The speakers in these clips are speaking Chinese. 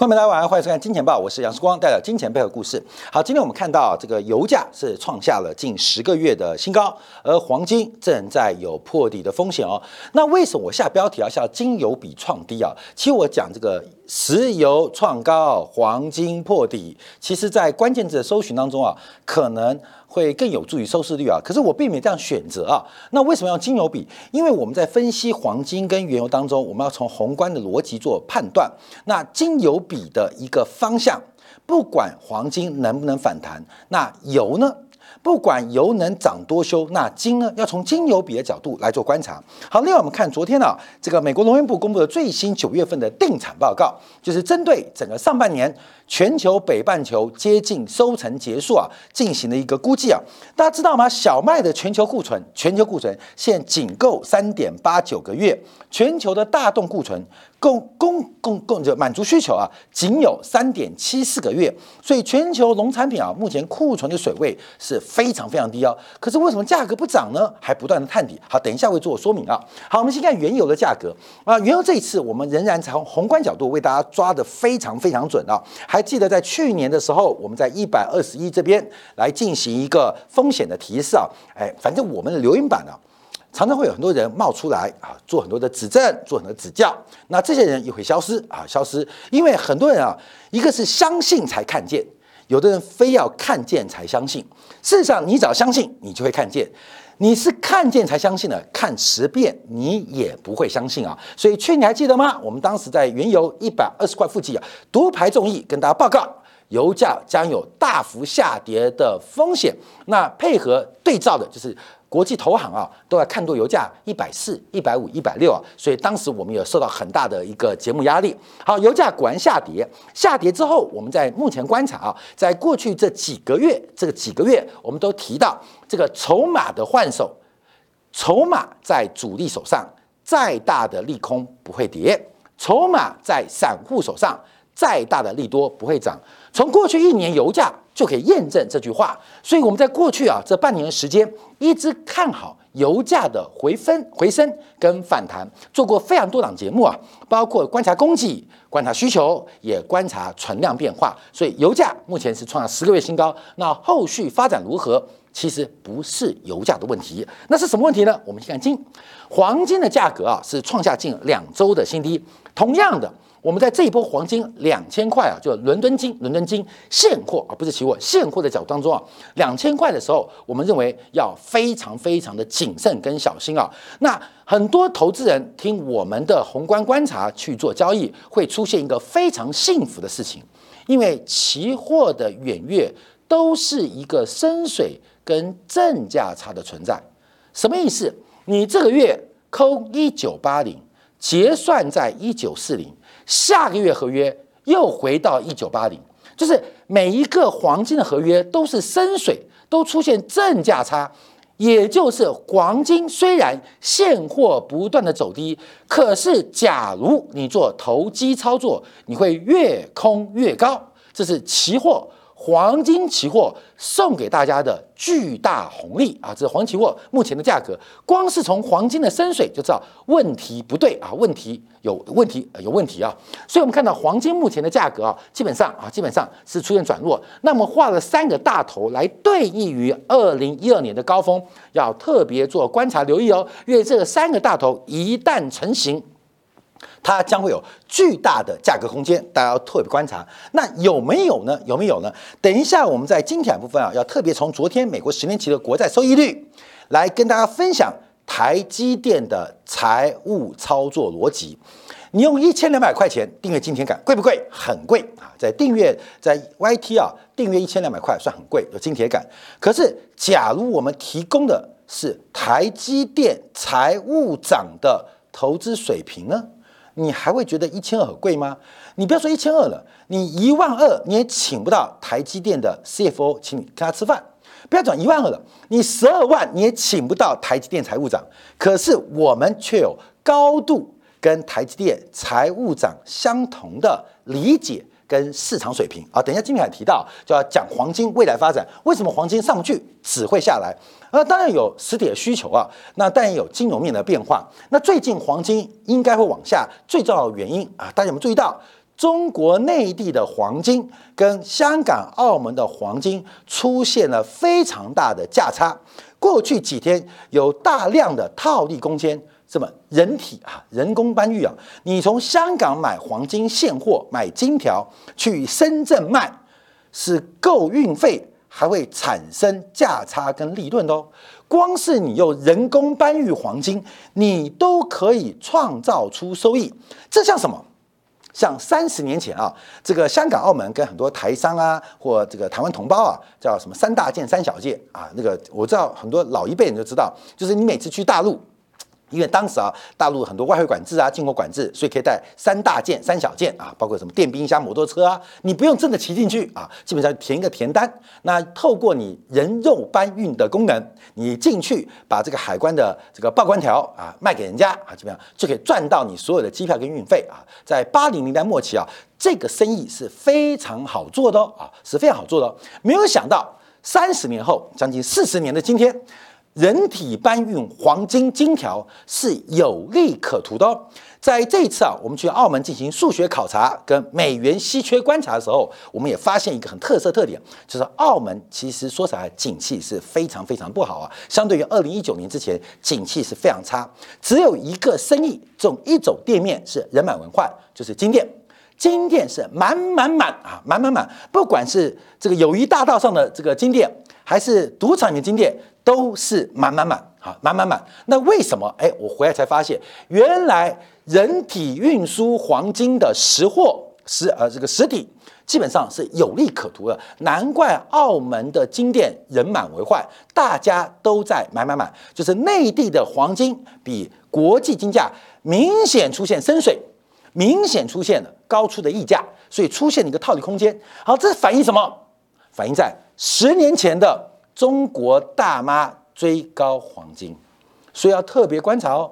欢迎大家晚上，欢迎收看《金钱报》，我是杨世光，带来金钱背后故事。好，今天我们看到这个油价是创下了近十个月的新高，而黄金正在有破底的风险哦。那为什么我下标题要下金油比创低啊？其实我讲这个石油创高，黄金破底，其实在关键字的搜寻当中啊，可能。会更有助于收视率啊！可是我并没有这样选择啊。那为什么要金油比？因为我们在分析黄金跟原油当中，我们要从宏观的逻辑做判断。那金油比的一个方向，不管黄金能不能反弹，那油呢？不管油能涨多修，那金呢？要从金油比的角度来做观察。好，另外我们看昨天呢，这个美国农业部公布的最新九月份的定产报告，就是针对整个上半年。全球北半球接近收成结束啊，进行了一个估计啊，大家知道吗？小麦的全球库存，全球库存现仅够三点八九个月，全球的大动库存供供供供就满足需求啊，仅有三点七四个月，所以全球农产品啊，目前库存的水位是非常非常低哦。可是为什么价格不涨呢？还不断的探底。好，等一下会做说明啊。好，我们先看原油的价格啊，原油这一次我们仍然从宏观角度为大家抓的非常非常准啊，还。还记得在去年的时候，我们在一百二十一这边来进行一个风险的提示啊，哎，反正我们的留言板呢，常常会有很多人冒出来啊，做很多的指正，做很多指教，那这些人也会消失啊，消失，因为很多人啊，一个是相信才看见，有的人非要看见才相信，事实上你只要相信，你就会看见。你是看见才相信的，看十遍你也不会相信啊！所以去年还记得吗？我们当时在原油一百二十块附近啊，独排众议跟大家报告，油价将有大幅下跌的风险。那配合对照的就是。国际投行啊，都在看多油价一百四、一百五、一百六啊，所以当时我们也受到很大的一个节目压力。好，油价果然下跌，下跌之后，我们在目前观察啊，在过去这几个月，这个几个月，我们都提到这个筹码的换手，筹码在主力手上，再大的利空不会跌；筹码在散户手上，再大的利多不会涨。从过去一年油价。就可以验证这句话，所以我们在过去啊这半年的时间，一直看好油价的回分、回升跟反弹，做过非常多档节目啊，包括观察供给、观察需求，也观察存量变化。所以油价目前是创了十个月新高，那后续发展如何，其实不是油价的问题，那是什么问题呢？我们先看金，黄金的价格啊是创下近两周的新低，同样的。我们在这一波黄金两千块啊，就伦敦金、伦敦金现货啊，不是期货，现货的角度当中啊，两千块的时候，我们认为要非常非常的谨慎跟小心啊。那很多投资人听我们的宏观观察去做交易，会出现一个非常幸福的事情，因为期货的远月都是一个深水跟正价差的存在。什么意思？你这个月扣一九八零，结算在一九四零。下个月合约又回到一九八零，就是每一个黄金的合约都是深水，都出现正价差，也就是黄金虽然现货不断的走低，可是假如你做投机操作，你会越空越高，这是期货。黄金期货送给大家的巨大红利啊！这是黄期货目前的价格，光是从黄金的深水就知道问题不对啊，问题有问题，有问题啊！所以我们看到黄金目前的价格啊，基本上啊，基本上是出现转弱。那么画了三个大头来对应于二零一二年的高峰，要特别做观察留意哦，因为这三个大头一旦成型。它将会有巨大的价格空间，大家要特别观察。那有没有呢？有没有呢？等一下，我们在金铁部分啊，要特别从昨天美国十年期的国债收益率来跟大家分享台积电的财务操作逻辑。你用一千两百块钱订阅金铁杆贵不贵？很贵啊！在订阅在 YT 啊，订阅一千两百块算很贵，有金铁杆。可是，假如我们提供的是台积电财务长的投资水平呢？你还会觉得一千二很贵吗？你不要说一千二了，你一万二你也请不到台积电的 CFO，请你跟他吃饭。不要讲一万二了，你十二万你也请不到台积电财务长。可是我们却有高度跟台积电财务长相同的理解。跟市场水平啊，等一下金凯提到就要讲黄金未来发展，为什么黄金上去只会下来？那当然有实体的需求啊，那当然有金融面的变化。那最近黄金应该会往下，最重要的原因啊，大家有没有注意到？中国内地的黄金跟香港、澳门的黄金出现了非常大的价差。过去几天有大量的套利空间，这么人体啊，人工搬运啊，你从香港买黄金现货，买金条去深圳卖，是够运费，还会产生价差跟利润的哦。光是你用人工搬运黄金，你都可以创造出收益。这像什么？像三十年前啊，这个香港、澳门跟很多台商啊，或这个台湾同胞啊，叫什么三大件、三小件啊？那个我知道很多老一辈人就知道，就是你每次去大陆。因为当时啊，大陆很多外汇管制啊，进口管制，所以可以带三大件、三小件啊，包括什么电冰箱、摩托车啊，你不用真的骑进去啊，基本上填一个填单。那透过你人肉搬运的功能，你进去把这个海关的这个报关条啊卖给人家啊，基本上就可以赚到你所有的机票跟运费啊。在八零年代末期啊，这个生意是非常好做的哦啊，是非常好做的。没有想到三十年后，将近四十年的今天。人体搬运黄金金条是有利可图的哦。在这一次啊，我们去澳门进行数学考察跟美元稀缺观察的时候，我们也发现一个很特色特点，就是澳门其实说起来景气是非常非常不好啊。相对于二零一九年之前，景气是非常差。只有一个生意，这种一种店面是人满为患，就是金店。金店是满满满啊，满满满。不管是这个友谊大道上的这个金店，还是赌场里的金店。都是满满满啊，满满满。那为什么？哎，我回来才发现，原来人体运输黄金的实货实呃这个实体基本上是有利可图的。难怪澳门的金店人满为患，大家都在买买买。就是内地的黄金比国际金价明显出现深水，明显出现了高出的溢价，所以出现了一个套利空间。好，这反映什么？反映在十年前的。中国大妈追高黄金，所以要特别观察哦。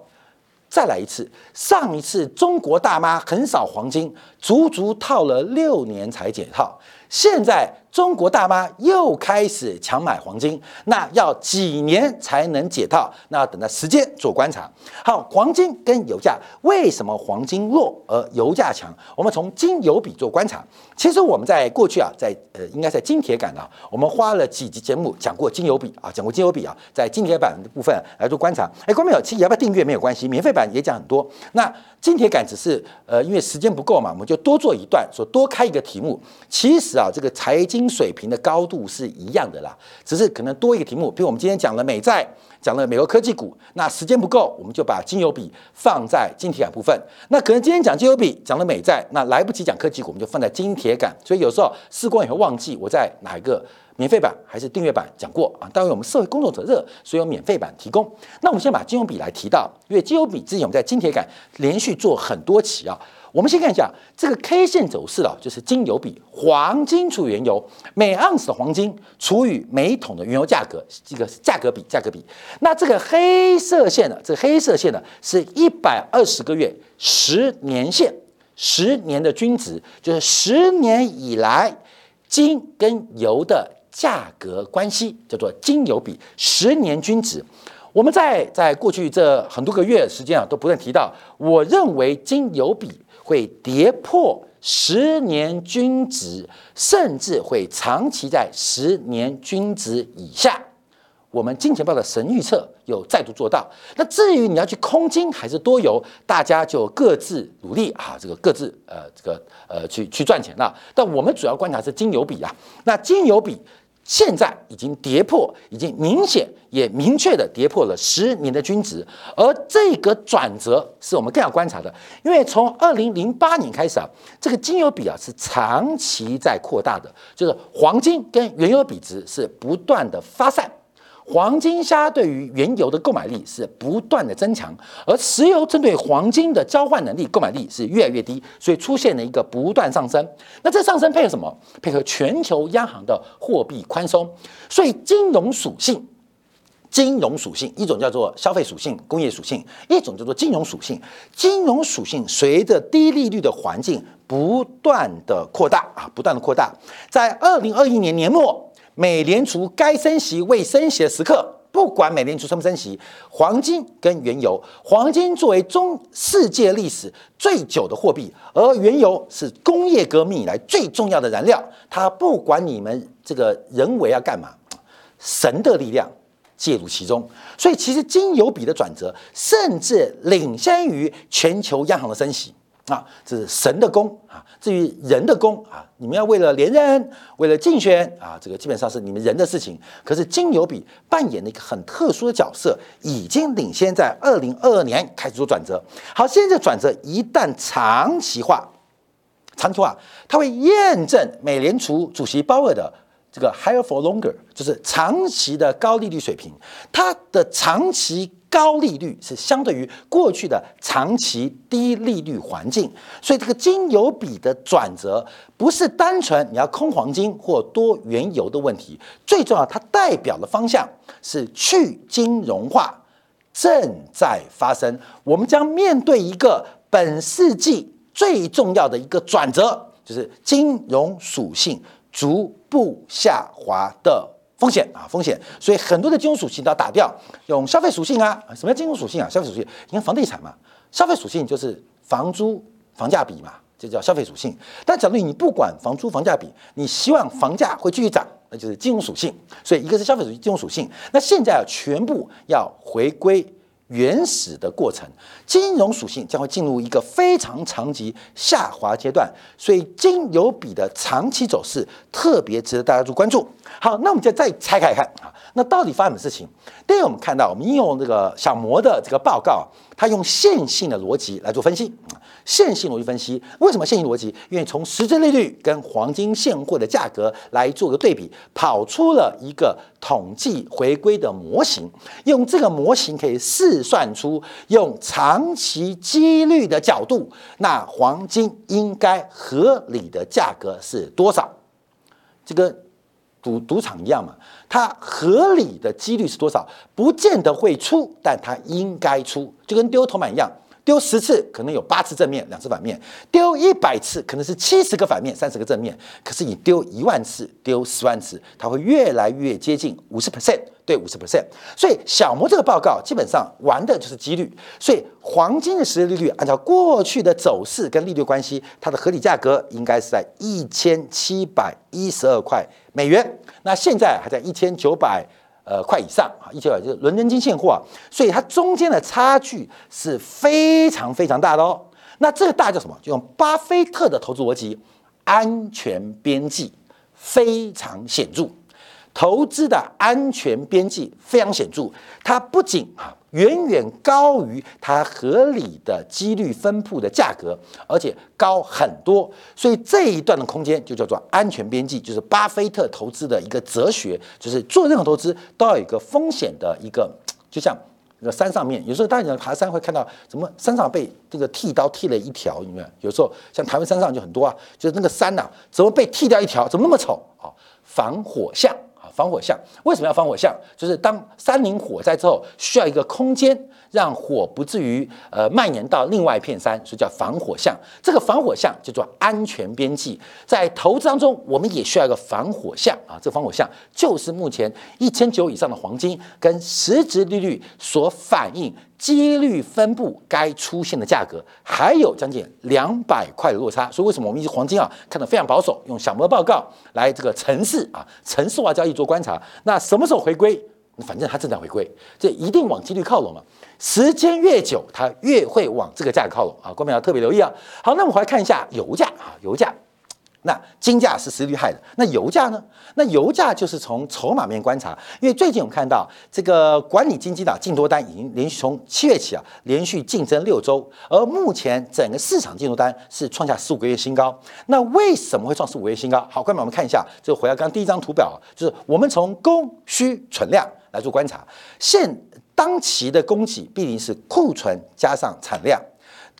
再来一次，上一次中国大妈横扫黄金，足足套了六年才解套。现在中国大妈又开始强买黄金，那要几年才能解套？那要等待时间做观察。好，黄金跟油价为什么黄金弱而油价强？我们从金油比做观察。其实我们在过去啊，在呃，应该在金铁杆啊，我们花了几集节目讲过金油比啊，讲过金油比啊，在金铁板的部分来做观察。哎，观众朋友，其实要不要订阅没有关系，免费版也讲很多。那金铁杆只是呃，因为时间不够嘛，我们就多做一段，说多开一个题目。其实啊，这个财经水平的高度是一样的啦，只是可能多一个题目。比如我们今天讲了美债，讲了美国科技股，那时间不够，我们就把金油比放在金铁杆部分。那可能今天讲金油比，讲了美债，那来不及讲科技股，我们就放在金铁杆。所以有时候试光也会忘记我在哪一个。免费版还是订阅版讲过啊？当然我们社会工作者热，所以有免费版提供。那我们先把金油比来提到，因为金油比之前我们在金铁杆连续做很多期啊。我们先看一下这个 K 线走势啊，就是金油比黄金除原油，每盎司的黄金除以每桶的原油价格，这个价格比价格比。那这个黑色线的这个黑色线呢，是一百二十个月十年线，十年的均值，就是十年以来金跟油的。价格关系叫做金油比十年均值，我们在在过去这很多个月时间啊，都不断提到，我认为金油比会跌破十年均值，甚至会长期在十年均值以下。我们金钱豹的神预测有再度做到。那至于你要去空金还是多油，大家就各自努力啊，这个各自呃这个呃去去赚钱了。但我们主要观察是金油比啊，那金油比。现在已经跌破，已经明显也明确的跌破了十年的均值，而这个转折是我们更要观察的，因为从二零零八年开始啊，这个金油比啊是长期在扩大的，就是黄金跟原油比值是不断的发散。黄金虾对于原油的购买力是不断的增强，而石油针对黄金的交换能力、购买力是越来越低，所以出现了一个不断上升。那这上升配合什么？配合全球央行的货币宽松。所以金融属性，金融属性一种叫做消费属性、工业属性，一种叫做金融属性。金融属性随着低利率的环境不断的扩大啊，不断的扩大。在二零二一年年末。美联储该升息未升息的时刻，不管美联储升不升息，黄金跟原油，黄金作为中世界历史最久的货币，而原油是工业革命以来最重要的燃料，它不管你们这个人为要干嘛，神的力量介入其中，所以其实金油比的转折，甚至领先于全球央行的升息。啊，这是神的功啊！至于人的功啊，你们要为了连任，为了竞选啊，这个基本上是你们人的事情。可是金牛比扮演了一个很特殊的角色，已经领先在二零二二年开始做转折。好，现在转折一旦长期化，长期化，它会验证美联储主席鲍尔的这个 higher for longer，就是长期的高利率水平，它的长期。高利率是相对于过去的长期低利率环境，所以这个金油比的转折不是单纯你要空黄金或多原油的问题，最重要它代表的方向是去金融化正在发生，我们将面对一个本世纪最重要的一个转折，就是金融属性逐步下滑的。风险啊，风险，所以很多的金融属性都要打掉，用消费属性啊。什么叫金融属性啊？消费属性，你看房地产嘛，消费属性就是房租房价比嘛，这叫消费属性。但假如你不管房租房价比，你希望房价会继续涨，那就是金融属性。所以一个是消费属性，金融属性。那现在啊，全部要回归。原始的过程，金融属性将会进入一个非常长期下滑阶段，所以金油比的长期走势特别值得大家去关注。好，那我们就再拆开来看啊，那到底发生什么事情？第一，我们看到我们应用这个小摩的这个报告，他用线性的逻辑来做分析。线性逻辑分析，为什么线性逻辑？因为从实质利率跟黄金现货的价格来做个对比，跑出了一个统计回归的模型。用这个模型可以试算出，用长期几率的角度，那黄金应该合理的价格是多少？这个赌赌场一样嘛，它合理的几率是多少？不见得会出，但它应该出，就跟丢铜板一样。丢十次可能有八次正面，两次反面；丢一百次可能是七十个反面，三十个正面。可是你丢一万次，丢十万次，它会越来越接近五十 percent 对五十 percent。所以小摩这个报告基本上玩的就是几率。所以黄金的实际利率按照过去的走势跟利率关系，它的合理价格应该是在一千七百一十二块美元。那现在还在一千九百。呃，块以上啊，一千九百就是伦敦金现货啊，所以它中间的差距是非常非常大的哦。那这个大叫什么？就用巴菲特的投资逻辑，安全边际非常显著。投资的安全边际非常显著，它不仅啊远远高于它合理的几率分布的价格，而且高很多。所以这一段的空间就叫做安全边际，就是巴菲特投资的一个哲学，就是做任何投资都要有一个风险的一个，就像那个山上面，有时候大家爬山会看到什么山上被这个剃刀剃了一条，有没有？有时候像台湾山上就很多啊，就是那个山呐，怎么被剃掉一条？怎么那么丑啊？防火巷。防火巷为什么要防火巷？就是当山林火灾之后，需要一个空间让火不至于呃蔓延到另外一片山，所以叫防火巷。这个防火巷叫做安全边际。在投资当中，我们也需要一个防火巷啊。这个防火巷就是目前一千九以上的黄金跟实质利率所反映。几率分布该出现的价格还有将近两百块的落差，所以为什么我们一直黄金啊看得非常保守，用小摩报告来这个城市啊城市化交易做观察，那什么时候回归？反正它正在回归，这一定往几率靠拢嘛。时间越久，它越会往这个价格靠拢啊，各位要特别留意啊。好，那我们回来看一下油价啊，油价。那金价是实力害的，那油价呢？那油价就是从筹码面观察，因为最近我们看到这个管理金基的净多单已经连续从七月起啊连续竞争六周，而目前整个市场净多单是创下十五个月新高。那为什么会创十五个月新高？好，观众我们看一下，就回到刚刚第一张图表，就是我们从供需存量来做观察，现当期的供给必定是库存加上产量。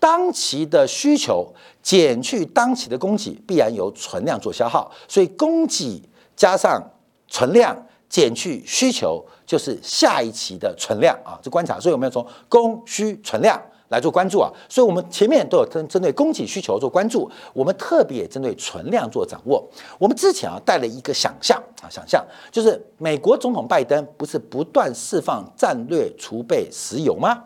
当期的需求减去当期的供给，必然由存量做消耗，所以供给加上存量减去需求，就是下一期的存量啊。这观察，所以我们要从供需存量来做关注啊，所以我们前面都有针针对供给需求做关注，我们特别针对存量做掌握。我们之前啊带了一个想象啊，想象就是美国总统拜登不是不断释放战略储备石油吗？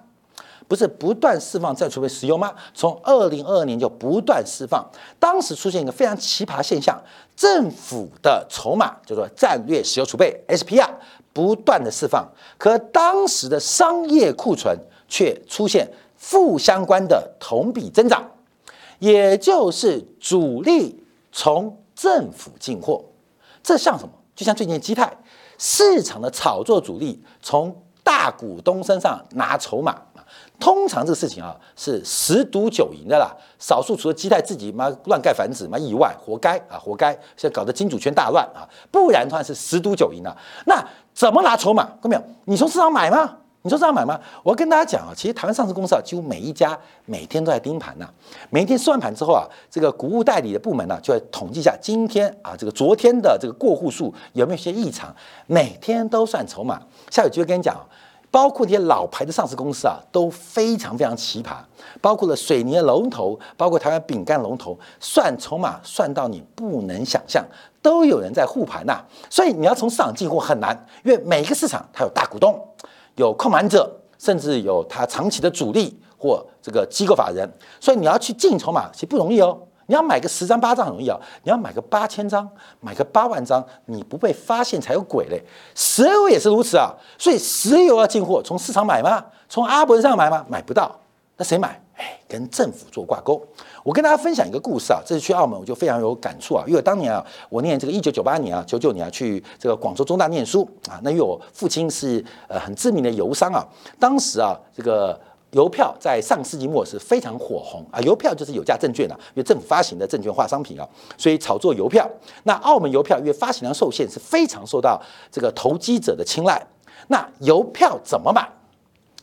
不是不断释放战略储备石油吗？从二零二二年就不断释放，当时出现一个非常奇葩现象，政府的筹码叫做战略石油储备 SPR 不断的释放，可当时的商业库存却出现。负相关的同比增长，也就是主力从政府进货，这像什么？就像最近基泰市场的炒作主力从大股东身上拿筹码通常这个事情啊是十赌九赢的啦。少数除了基泰自己妈乱盖房子妈以外，活该啊，活该！现在搞得金主圈大乱啊，不然的话是十赌九赢的。那怎么拿筹码？看到没有？你从市场买吗？你说这样买吗？我要跟大家讲啊，其实台湾上市公司啊，几乎每一家每天都在盯盘呐。每一天收完盘之后啊，这个股务代理的部门呢，就会统计一下今天啊，这个昨天的这个过户数有没有些异常。每天都算筹码。下有机会跟你讲，包括这些老牌的上市公司啊，都非常非常奇葩。包括了水泥的龙头，包括台湾饼干龙头，算筹码算到你不能想象，都有人在护盘呐。所以你要从市场进货很难，因为每一个市场它有大股东。有控盘者，甚至有它长期的主力或这个机构法人，所以你要去进筹码其实不容易哦。你要买个十张八张很容易啊，你要买个八千张，买个八万张，你不被发现才有鬼嘞。石油也是如此啊，所以石油要进货，从市场买吗？从阿伯上买吗？买不到，那谁买？哎，跟政府做挂钩。我跟大家分享一个故事啊，这次去澳门我就非常有感触啊，因为当年啊，我念这个一九九八年啊，九九年啊去这个广州中大念书啊，那因为我父亲是呃很知名的油商啊，当时啊这个邮票在上世纪末是非常火红啊，邮票就是有价证券啊，因为政府发行的证券化商品啊，所以炒作邮票。那澳门邮票因为发行量受限，是非常受到这个投机者的青睐。那邮票怎么买？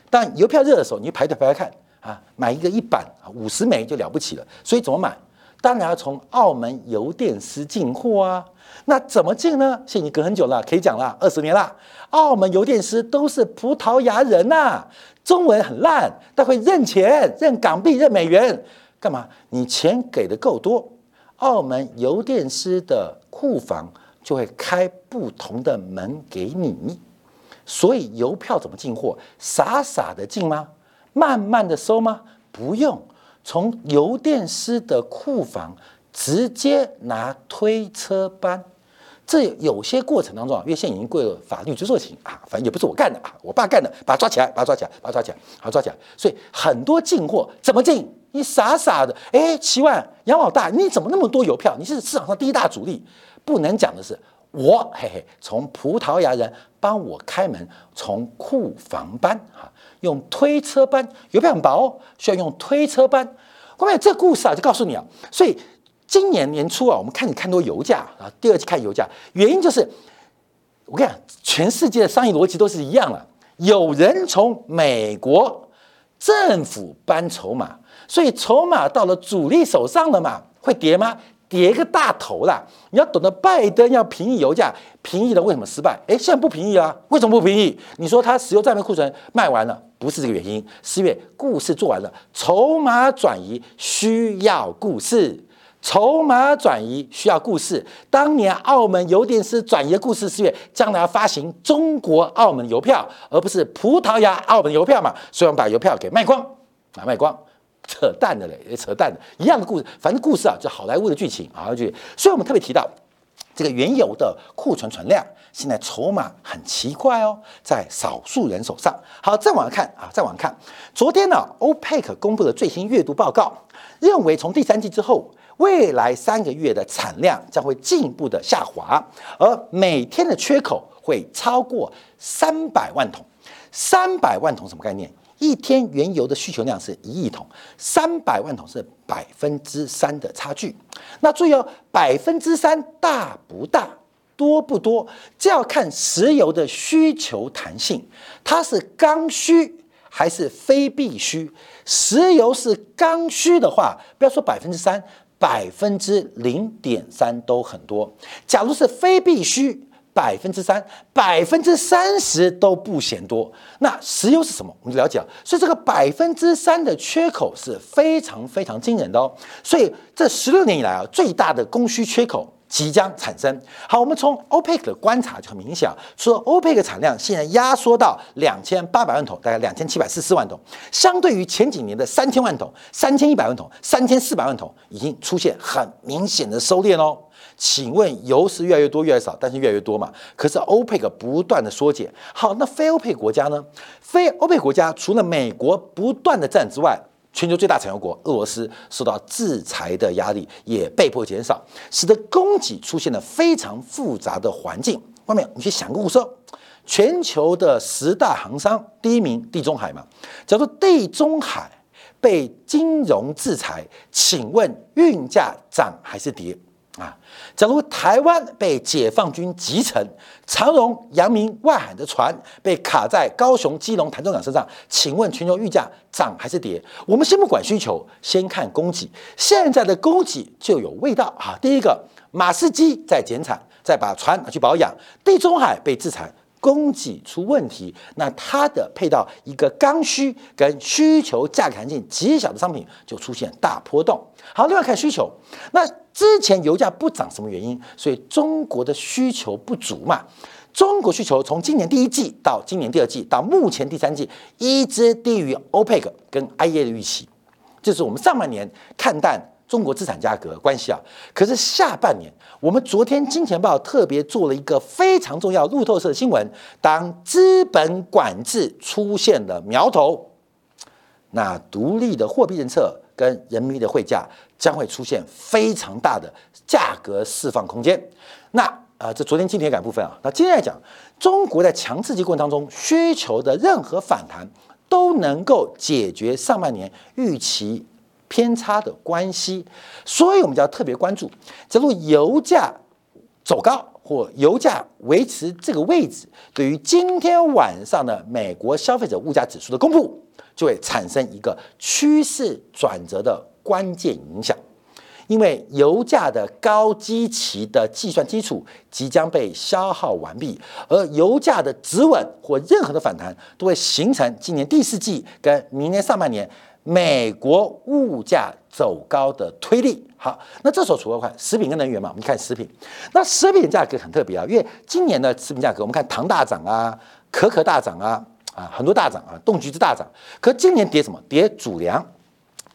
当邮票热的时候，你排队排来看。啊，买一个一版啊，五十枚就了不起了。所以怎么买？当然要从澳门邮电司进货啊。那怎么进呢？现在已经隔很久了，可以讲了，二十年了。澳门邮电司都是葡萄牙人呐，中文很烂，但会认钱、认港币、认美元。干嘛？你钱给的够多，澳门邮电司的库房就会开不同的门给你。所以邮票怎么进货？傻傻的进吗？慢慢的收吗？不用，从邮电司的库房直接拿推车搬。这有些过程当中啊，因为现在已经过了法律追诉期啊，反正也不是我干的啊，我爸干的，把他抓起来，把他抓起来，把他抓起来，好抓起来。所以很多进货怎么进？你傻傻的，哎，七万杨老大，你怎么那么多邮票？你是市场上第一大主力，不能讲的是我，嘿嘿，从葡萄牙人帮我开门，从库房搬啊。用推车搬邮票很薄，需要用推车搬。后面这故事啊，就告诉你啊，所以今年年初啊，我们看你看多油价啊，第二季看油价，原因就是我跟你讲，全世界的商业逻辑都是一样的，有人从美国政府搬筹码，所以筹码到了主力手上了嘛，会跌吗？跌个大头啦！你要懂得，拜登要平抑油价，平抑了为什么失败？哎，现在不平抑啊？为什么不平抑？你说他石油战略库存卖完了，不是这个原因，是因为故事做完了，筹码转移需要故事，筹码转移需要故事。当年澳门邮电司转移的故事是因为将来要发行中国澳门邮票，而不是葡萄牙澳门邮票嘛？所以我们把邮票给卖光，啊，卖光。扯淡的嘞，扯淡的，一样的故事，反正故事啊，就好莱坞的剧情啊，就所以我们特别提到这个原油的库存存量，现在筹码很奇怪哦，在少数人手上。好，再往下看啊，再往下看，昨天呢，欧佩克公布的最新月度报告，认为从第三季之后，未来三个月的产量将会进一步的下滑，而每天的缺口会超过三百万桶。三百万桶什么概念？一天原油的需求量是一亿桶，三百万桶是百分之三的差距。那注意哦，百分之三大不大，多不多，这要看石油的需求弹性，它是刚需还是非必需。石油是刚需的话，不要说百分之三，百分之零点三都很多。假如是非必需。百分之三，百分之三十都不嫌多。那石油是什么？我们就了解了。所以这个百分之三的缺口是非常非常惊人的哦。所以这十六年以来啊，最大的供需缺口。即将产生。好，我们从 OPEC 的观察就很明显，说 OPEC 产量现在压缩到两千八百万桶，大概两千七百四十万桶，相对于前几年的三千万桶、三千一百万桶、三千四百万桶，已经出现很明显的收敛哦。请问油是越来越多越来越少，但是越来越多嘛？可是 OPEC 不断的缩减。好，那非 OPEC 国家呢？非 OPEC 国家除了美国不断的占之外，全球最大产油国俄罗斯受到制裁的压力，也被迫减少，使得供给出现了非常复杂的环境。外面你去想个故事：全球的十大行商，第一名地中海嘛。假如地中海被金融制裁，请问运价涨还是跌？啊，假如台湾被解放军击沉，长荣、扬明、外海的船被卡在高雄、基隆、台中港身上，请问全球玉价涨还是跌？我们先不管需求，先看供给。现在的供给就有味道哈！第一个，马士基在减产，在把船拿去保养；地中海被制裁。供给出问题，那它的配到一个刚需跟需求价格弹性极小的商品就出现大波动。好，另外看需求，那之前油价不涨什么原因？所以中国的需求不足嘛。中国需求从今年第一季到今年第二季到目前第三季，一直低于 OPEC 跟 IEA 的预期，这是我们上半年看淡。中国资产价格关系啊，可是下半年，我们昨天金钱报特别做了一个非常重要路透社的新闻，当资本管制出现了苗头，那独立的货币政策跟人民币的汇价将会出现非常大的价格释放空间。那啊，这昨天金铁杆部分啊，那今天来讲，中国在强刺激过程当中需求的任何反弹都能够解决上半年预期。偏差的关系，所以我们就要特别关注。假如油价走高或油价维持这个位置，对于今天晚上的美国消费者物价指数的公布，就会产生一个趋势转折的关键影响。因为油价的高基期的计算基础即将被消耗完毕，而油价的止稳或任何的反弹，都会形成今年第四季跟明年上半年。美国物价走高的推力，好，那这时候除了看食品跟能源嘛，我们看食品，那食品价格很特别啊，因为今年的食品价格，我们看糖大涨啊，可可大涨啊，啊，很多大涨啊，冻橘子大涨，可今年跌什么？跌主粮。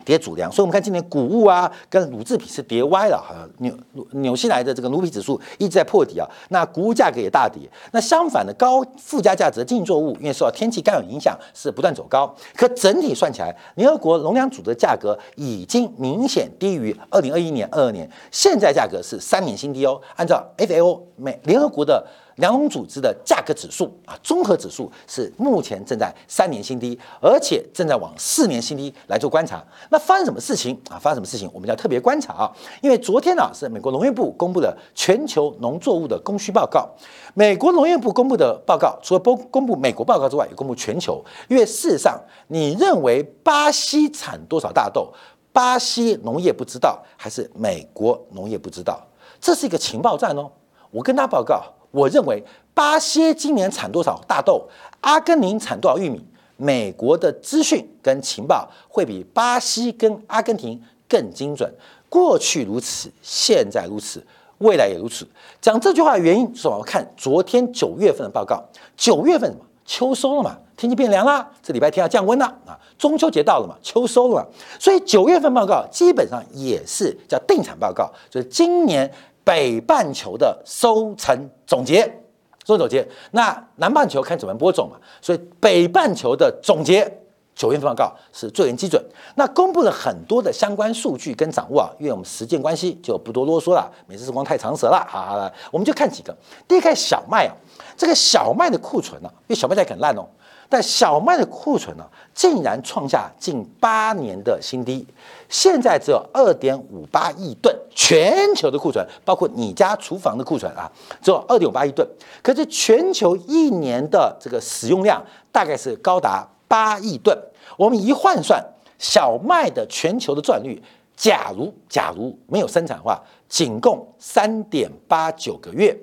跌主粮，所以我们看今年谷物啊跟乳制品是跌歪了，哈，纽纽西兰的这个奴皮指数一直在破底啊，那谷物价格也大跌。那相反的高附加价值的经济作物，因为受到天气干扰影响，是不断走高。可整体算起来，联合国农粮组织的价格已经明显低于二零二一年、二二年，现在价格是三年新低哦。按照 FAO 美联合国的。粮农组织的价格指数啊，综合指数是目前正在三年新低，而且正在往四年新低来做观察。那发生什么事情啊？发生什么事情，我们要特别观察啊！因为昨天呢是美国农业部公布的全球农作物的供需报告。美国农业部公布的报告，除了公公布美国报告之外，也公布全球。因为事实上，你认为巴西产多少大豆？巴西农业不知道，还是美国农业不知道？这是一个情报战哦！我跟他报告。我认为巴西今年产多少大豆，阿根廷产多少玉米，美国的资讯跟情报会比巴西跟阿根廷更精准。过去如此，现在如此，未来也如此。讲这句话的原因是我看昨天九月份的报告，九月份什么？秋收了嘛，天气变凉了，这礼拜天要降温了啊，中秋节到了嘛，秋收了嘛，所以九月份报告基本上也是叫定产报告，就是今年。北半球的收成总结，收成总结。那南半球看怎么播种嘛，所以北半球的总结九月份报告是最为基准。那公布了很多的相关数据跟掌握啊，因为我们时间关系就不多啰嗦了，每次时光太长舌了。好好来，我们就看几个。第一看小麦啊，这个小麦的库存呢，因为小麦在很烂哦。但小麦的库存呢，竟然创下近八年的新低，现在只有二点五八亿吨，全球的库存，包括你家厨房的库存啊，只有二点八亿吨。可是全球一年的这个使用量大概是高达八亿吨。我们一换算，小麦的全球的转率，假如假如没有生产的话，仅供三点八九个月。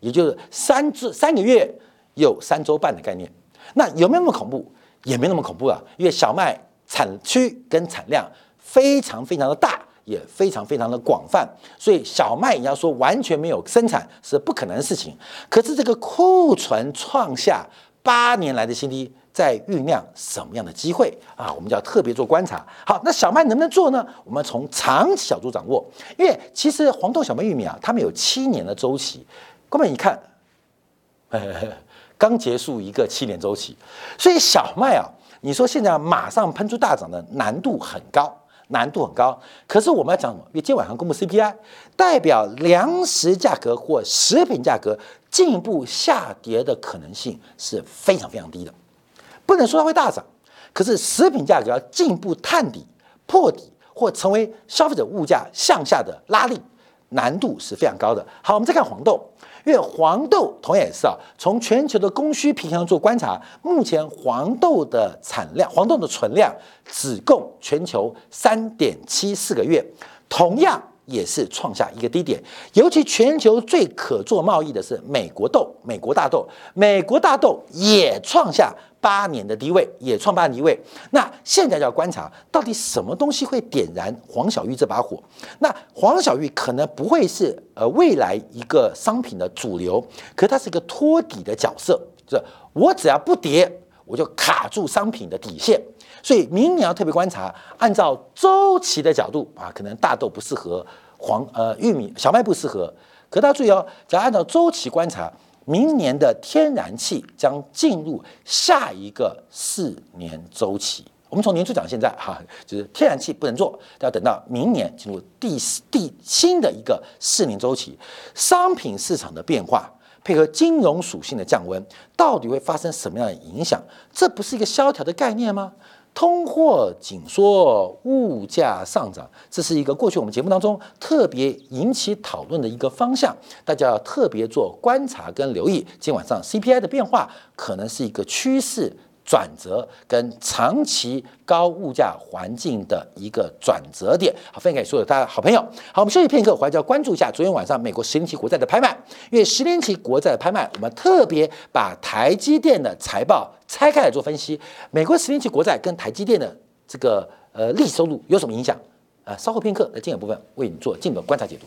也就是三至三个月有三周半的概念。那有没有那么恐怖？也没那么恐怖啊，因为小麦产区跟产量非常非常的大，也非常非常的广泛，所以小麦你要说完全没有生产是不可能的事情。可是这个库存创下八年来的新低。在酝酿什么样的机会啊？我们就要特别做观察。好，那小麦能不能做呢？我们从长期角度掌握，因为其实黄豆、小麦、玉米啊，它们有七年的周期。哥们一看，刚结束一个七年周期，所以小麦啊，你说现在马上喷出大涨的难度很高，难度很高。可是我们要讲什么？因为今晚上公布 CPI，代表粮食价格或食品价格进一步下跌的可能性是非常非常低的。不能说它会大涨，可是食品价格要进一步探底、破底，或成为消费者物价向下的拉力，难度是非常高的。好，我们再看黄豆，因为黄豆同样也是啊，从全球的供需平衡做观察，目前黄豆的产量、黄豆的存量只供全球三点七四个月，同样。也是创下一个低点，尤其全球最可做贸易的是美国豆，美国大豆，美国大豆也创下八年的低位，也创八年低位。那现在就要观察，到底什么东西会点燃黄小玉这把火？那黄小玉可能不会是呃未来一个商品的主流，可它是一个托底的角色，就是我只要不跌，我就卡住商品的底线。所以明年要特别观察，按照周期的角度啊，可能大豆不适合，黄呃玉米、小麦不适合。可大家注意哦，只要按照周期观察，明年的天然气将进入下一个四年周期。我们从年初讲现在哈，就是天然气不能做，要等到明年进入第四第新的一个四年周期。商品市场的变化配合金融属性的降温，到底会发生什么样的影响？这不是一个萧条的概念吗？通货紧缩，物价上涨，这是一个过去我们节目当中特别引起讨论的一个方向，大家要特别做观察跟留意。今晚上 CPI 的变化可能是一个趋势。转折跟长期高物价环境的一个转折点，好，分享给所有大家好朋友。好，我们休息片刻，回来就要关注一下昨天晚上美国十年期国债的拍卖。因为十年期国债的拍卖，我们特别把台积电的财报拆开来做分析。美国十年期国债跟台积电的这个呃利息收入有什么影响？呃，稍后片刻的进一步部分为你做进一步观察解读。